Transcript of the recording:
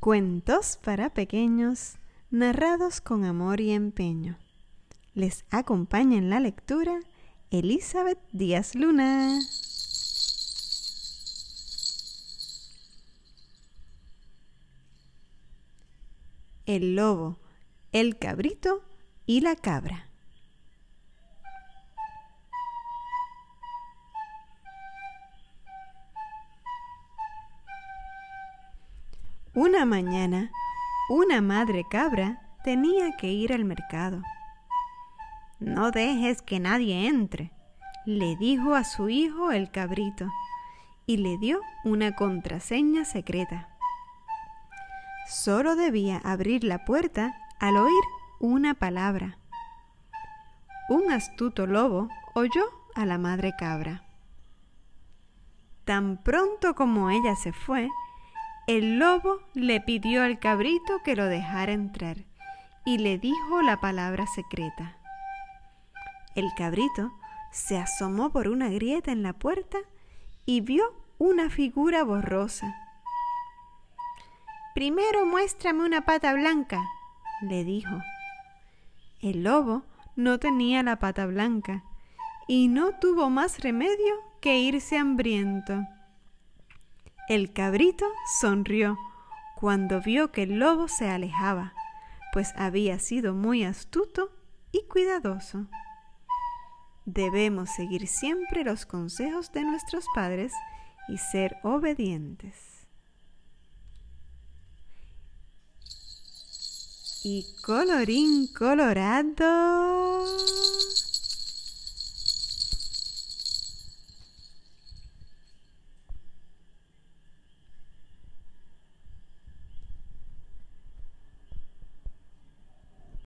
Cuentos para pequeños, narrados con amor y empeño. Les acompaña en la lectura Elizabeth Díaz Luna. El lobo, el cabrito y la cabra. Una mañana, una madre cabra tenía que ir al mercado. No dejes que nadie entre, le dijo a su hijo el cabrito, y le dio una contraseña secreta. Solo debía abrir la puerta al oír una palabra. Un astuto lobo oyó a la madre cabra. Tan pronto como ella se fue, el lobo le pidió al cabrito que lo dejara entrar y le dijo la palabra secreta. El cabrito se asomó por una grieta en la puerta y vio una figura borrosa. Primero muéstrame una pata blanca, le dijo. El lobo no tenía la pata blanca y no tuvo más remedio que irse hambriento. El cabrito sonrió cuando vio que el lobo se alejaba, pues había sido muy astuto y cuidadoso. Debemos seguir siempre los consejos de nuestros padres y ser obedientes. Y colorín colorado.